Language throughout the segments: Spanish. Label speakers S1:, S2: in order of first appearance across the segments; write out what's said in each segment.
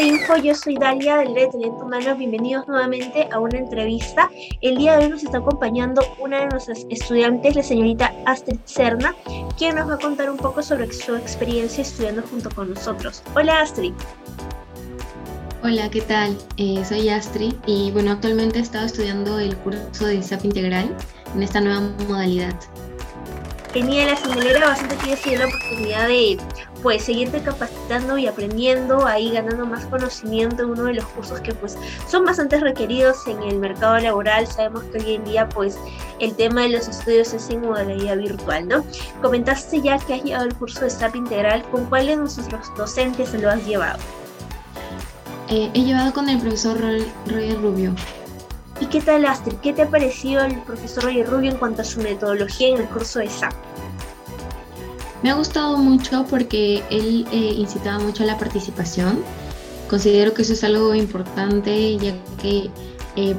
S1: Info, yo soy Dalia del de Talento Humano. Bienvenidos nuevamente a una entrevista. El día de hoy nos está acompañando una de nuestras estudiantes, la señorita Astrid Cerna, quien nos va a contar un poco sobre su experiencia estudiando junto con nosotros. Hola Astrid.
S2: Hola, ¿qué tal? Eh, soy Astrid y bueno, actualmente he estado estudiando el curso de SAP Integral en esta nueva modalidad.
S1: Genial, la alegra bastante que hayas la oportunidad de pues seguirte capacitando y aprendiendo, ahí ganando más conocimiento en uno de los cursos que pues son bastante requeridos en el mercado laboral. Sabemos que hoy en día pues el tema de los estudios es en modalidad virtual, ¿no? Comentaste ya que has llevado el curso de SAP Integral, ¿con cuál de nuestros docentes se lo has llevado?
S2: Eh, he llevado con el profesor Roger Rubio.
S1: ¿Y qué tal, Astrid? ¿Qué te ha parecido el profesor Roger Rubio en cuanto a su metodología en el curso de SAP?
S2: Me ha gustado mucho porque él eh, incitaba mucho a la participación. Considero que eso es algo importante ya que eh,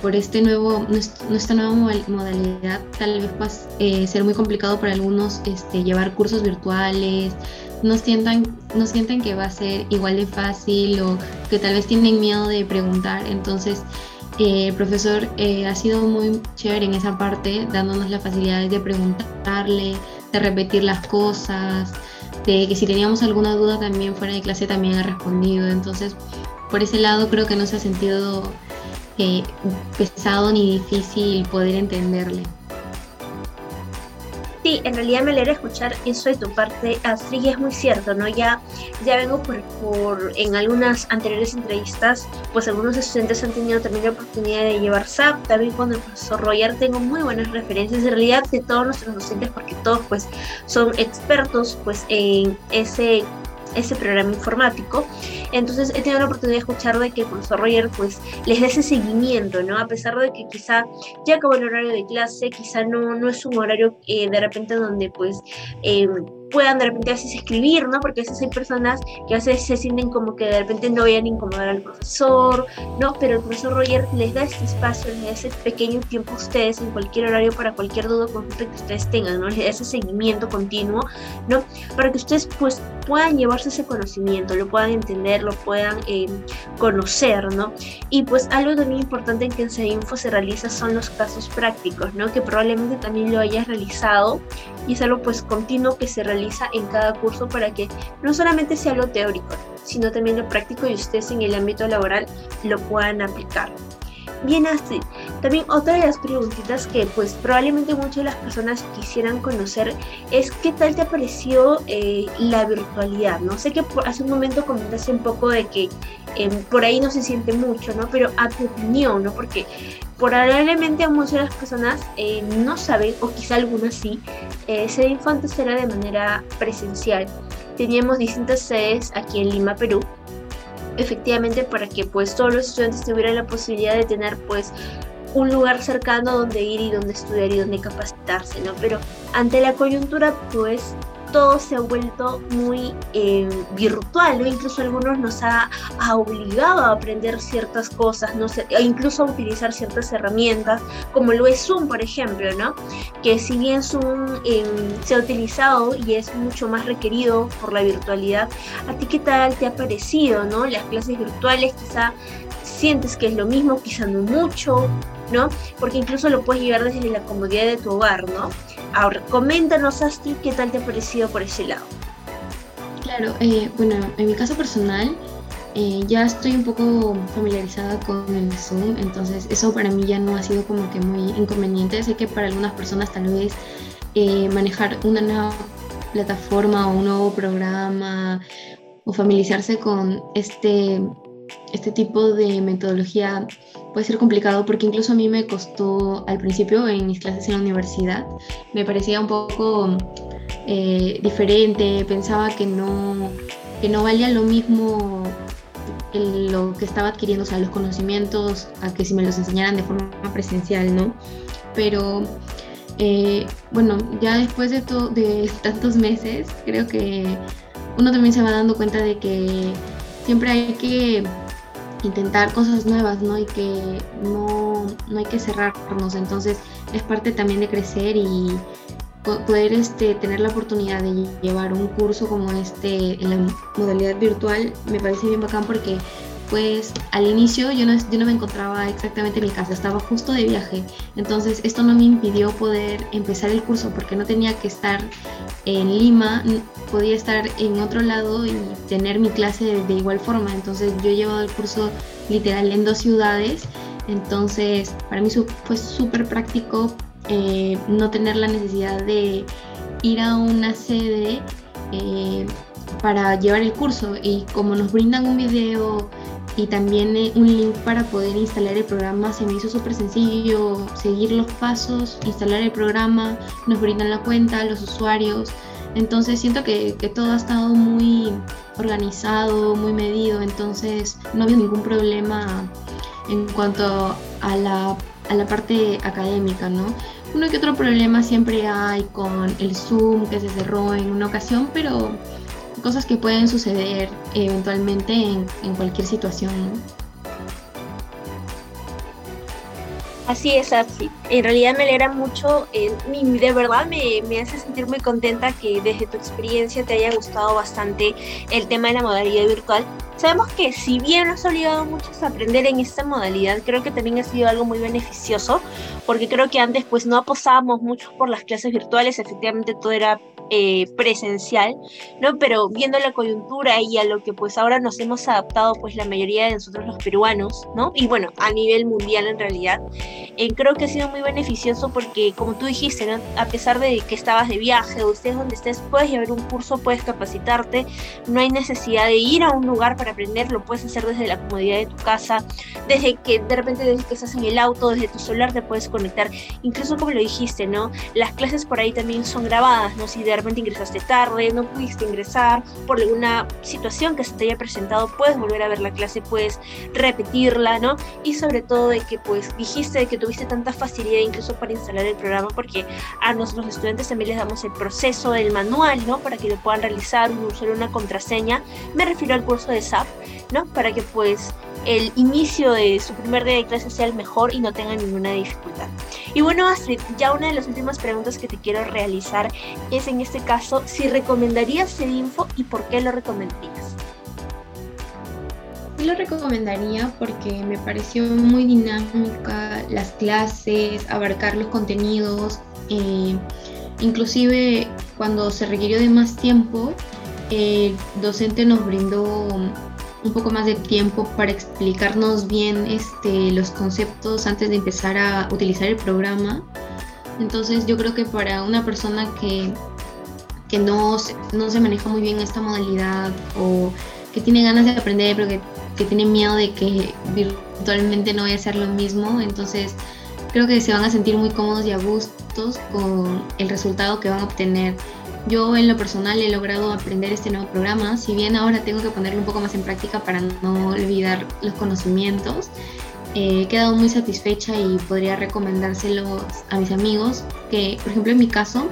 S2: por este nuevo, nuestra nueva modalidad tal vez va a ser muy complicado para algunos este, llevar cursos virtuales, no sientan, no sienten que va a ser igual de fácil o que tal vez tienen miedo de preguntar. Entonces, eh, el profesor ha sido muy chévere en esa parte, dándonos la facilidad de preguntarle, de repetir las cosas, de que si teníamos alguna duda también fuera de clase también ha respondido. Entonces, por ese lado creo que no se ha sentido eh, pesado ni difícil poder entenderle.
S1: En realidad me alegra escuchar eso de tu parte, Astrid, y es muy cierto, ¿no? Ya, ya vengo por, por, en algunas anteriores entrevistas, pues algunos estudiantes han tenido también la oportunidad de llevar SAP, también con el tengo muy buenas referencias, en realidad de todos nuestros docentes, porque todos pues son expertos pues en ese ese programa informático. Entonces he tenido la oportunidad de escuchar de que el profesor Roger pues les da ese seguimiento, ¿no? A pesar de que quizá ya acabó el horario de clase, quizá no, no es un horario eh, de repente donde pues... Eh, puedan de repente a veces escribir, ¿no? Porque a veces hay personas que a veces se sienten como que de repente no vayan a incomodar al profesor, ¿no? Pero el profesor Roger les da este espacio, les da ese pequeño tiempo a ustedes en cualquier horario para cualquier duda o consulta que ustedes tengan, ¿no? Les da ese seguimiento continuo, ¿no? Para que ustedes pues puedan llevarse ese conocimiento, lo puedan entender, lo puedan eh, conocer, ¿no? Y pues algo también importante en que en Info se realiza son los casos prácticos, ¿no? Que probablemente también lo hayas realizado y es algo pues continuo que se realiza en cada curso para que no solamente sea lo teórico, sino también lo práctico y ustedes en el ámbito laboral lo puedan aplicar. Bien así. También otra de las preguntitas que pues probablemente muchas de las personas quisieran conocer es qué tal te ha parecido eh, la virtualidad, ¿no? Sé que hace un momento comentaste un poco de que em, por ahí no se siente mucho, ¿no? Pero a tu opinión, ¿no? Porque probablemente a muchas de las personas eh, no saben, o quizá algunas sí, eh, ser infante será de manera presencial. Teníamos distintas sedes aquí en Lima, Perú, efectivamente para que pues todos los estudiantes tuvieran la posibilidad de tener pues un lugar cercano donde ir y donde estudiar y donde capacitarse, ¿no? Pero ante la coyuntura pues todo se ha vuelto muy eh, virtual, ¿no? Incluso algunos nos ha, obligado a aprender ciertas cosas, ¿no? e incluso a utilizar ciertas herramientas, como lo es Zoom, por ejemplo, ¿no? Que si bien Zoom em, se ha utilizado y es mucho más requerido por la virtualidad, ¿a ti qué tal te ha parecido, ¿no? Las clases virtuales quizá sientes que es lo mismo, quizá no mucho, ¿no? Porque incluso lo puedes llevar desde la comodidad de tu hogar, ¿no? Ahora, coméntanos, Asti, qué tal te ha parecido por ese lado.
S2: Claro, eh, bueno, en mi caso personal, eh, ya estoy un poco familiarizada con el Zoom, entonces eso para mí ya no ha sido como que muy inconveniente. Sé que para algunas personas tal vez eh, manejar una nueva plataforma o un nuevo programa o familiarizarse con este, este tipo de metodología puede ser complicado porque incluso a mí me costó al principio en mis clases en la universidad, me parecía un poco eh, diferente, pensaba que no, que no valía lo mismo lo que estaba adquiriendo, o sea, los conocimientos, a que si me los enseñaran de forma presencial, ¿no? Pero eh, bueno, ya después de, de tantos meses, creo que uno también se va dando cuenta de que siempre hay que intentar cosas nuevas, ¿no? Y que no, no hay que cerrarnos. Entonces es parte también de crecer y, poder este, tener la oportunidad de llevar un curso como este en la modalidad virtual me parece bien bacán porque pues al inicio yo no, yo no me encontraba exactamente en mi casa, estaba justo de viaje, entonces esto no me impidió poder empezar el curso porque no tenía que estar en Lima, podía estar en otro lado y tener mi clase de, igual forma, entonces yo he llevado el curso literal en dos ciudades, entonces para mí fue súper práctico eh, no tener la necesidad de ir a una sede eh, para llevar el curso. Y como nos brindan un video y también eh, un link para poder instalar el programa. Se me hizo súper sencillo seguir los pasos, instalar el programa, nos brindan la cuenta, los usuarios. Entonces siento que, que todo ha estado muy organizado, muy medido, entonces no había ningún problema en cuanto a la, a la parte académica, ¿no? Uno que otro problema siempre hay con el Zoom que se cerró en una ocasión, pero cosas que pueden suceder eventualmente en, en cualquier situación.
S1: Así es, así. En realidad me alegra mucho, eh, de verdad me, me, hace sentir muy contenta que desde tu experiencia te haya gustado bastante el tema de la modalidad virtual. Sabemos que si bien nos ha obligado muchos a aprender en esta modalidad, creo que también ha sido algo muy beneficioso, porque creo que antes pues no aposábamos mucho por las clases virtuales, efectivamente todo era eh, presencial, ¿no? Pero viendo la coyuntura y a lo que pues ahora nos hemos adaptado pues la mayoría de nosotros los peruanos, ¿no? Y bueno, a nivel mundial en realidad, eh, creo que ha sido muy beneficioso porque como tú dijiste, ¿no? A pesar de que estabas de viaje o estés donde estés, puedes llevar un curso, puedes capacitarte, no hay necesidad de ir a un lugar para aprender, lo puedes hacer desde la comodidad de tu casa, desde que de repente desde que estás en el auto, desde tu celular te puedes conectar, incluso como lo dijiste, ¿no? Las clases por ahí también son grabadas, ¿no? Si de ingresaste tarde, no pudiste ingresar por alguna situación que se te haya presentado, puedes volver a ver la clase, puedes repetirla, ¿no? Y sobre todo de que pues dijiste de que tuviste tanta facilidad incluso para instalar el programa porque a nuestros estudiantes también les damos el proceso del manual, ¿no? Para que lo puedan realizar, usar una contraseña. Me refiero al curso de SAP, ¿no? Para que pues el inicio de su primer día de clase sea el mejor y no tenga ninguna dificultad. Y bueno, Astrid, ya una de las últimas preguntas que te quiero realizar es en este caso, si recomendarías info y por qué lo recomendarías.
S2: Lo recomendaría porque me pareció muy dinámica las clases, abarcar los contenidos, eh, inclusive cuando se requirió de más tiempo, el docente nos brindó un poco más de tiempo para explicarnos bien este, los conceptos antes de empezar a utilizar el programa. Entonces yo creo que para una persona que, que no, no se maneja muy bien esta modalidad o que tiene ganas de aprender pero que, que tiene miedo de que virtualmente no vaya a ser lo mismo, entonces creo que se van a sentir muy cómodos y a gustos con el resultado que van a obtener. Yo en lo personal he logrado aprender este nuevo programa, si bien ahora tengo que ponerlo un poco más en práctica para no olvidar los conocimientos. Eh, he quedado muy satisfecha y podría recomendárselos a mis amigos, que por ejemplo en mi caso,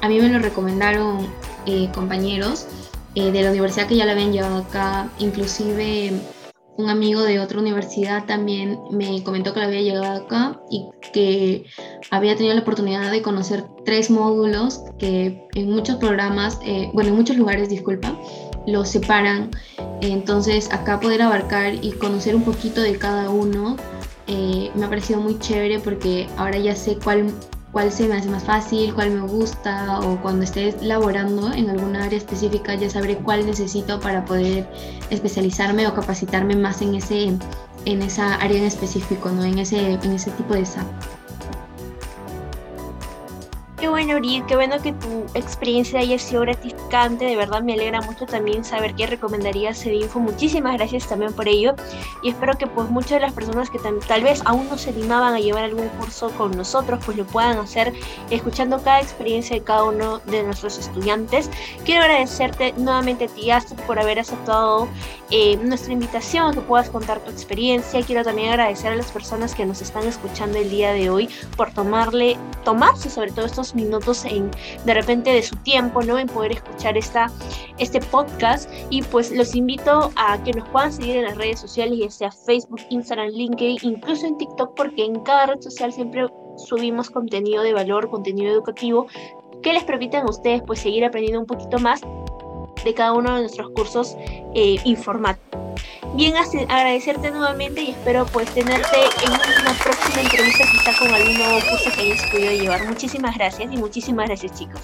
S2: a mí me lo recomendaron eh, compañeros eh, de la universidad que ya lo habían llevado acá, inclusive un amigo de otra universidad también me comentó que había llegado acá y que había tenido la oportunidad de conocer tres módulos que en muchos programas, eh, bueno, en muchos lugares, disculpa, los separan. Entonces acá poder abarcar y conocer un poquito de cada uno eh, me ha parecido muy chévere porque ahora ya sé cuál cuál se me hace más fácil, cuál me gusta o cuando esté laborando en alguna área específica ya sabré cuál necesito para poder especializarme o capacitarme más en ese en esa área en específico, ¿no? En ese, en ese tipo de SAP.
S1: Qué bueno, Uri, qué bueno que tu experiencia haya sido gratificante. De verdad me alegra mucho también saber que recomendarías info Muchísimas gracias también por ello. Y espero que pues muchas de las personas que tal vez aún no se animaban a llevar algún curso con nosotros, pues lo puedan hacer escuchando cada experiencia de cada uno de nuestros estudiantes. Quiero agradecerte nuevamente a ti, Astrid, por haber aceptado eh, nuestra invitación, que puedas contar tu experiencia. Quiero también agradecer a las personas que nos están escuchando el día de hoy por tomarle, tomarse sobre todo estos minutos en de repente de su tiempo, ¿no? En poder escuchar esta, este podcast y pues los invito a que nos puedan seguir en las redes sociales, ya sea Facebook, Instagram, LinkedIn, incluso en TikTok, porque en cada red social siempre subimos contenido de valor, contenido educativo que les permitan a ustedes pues seguir aprendiendo un poquito más de cada uno de nuestros cursos eh, informáticos. Bien, agradecerte nuevamente y espero pues tenerte en una próxima entrevista quizá con algún nuevo curso que hayas podido llevar. Muchísimas gracias y muchísimas gracias chicos.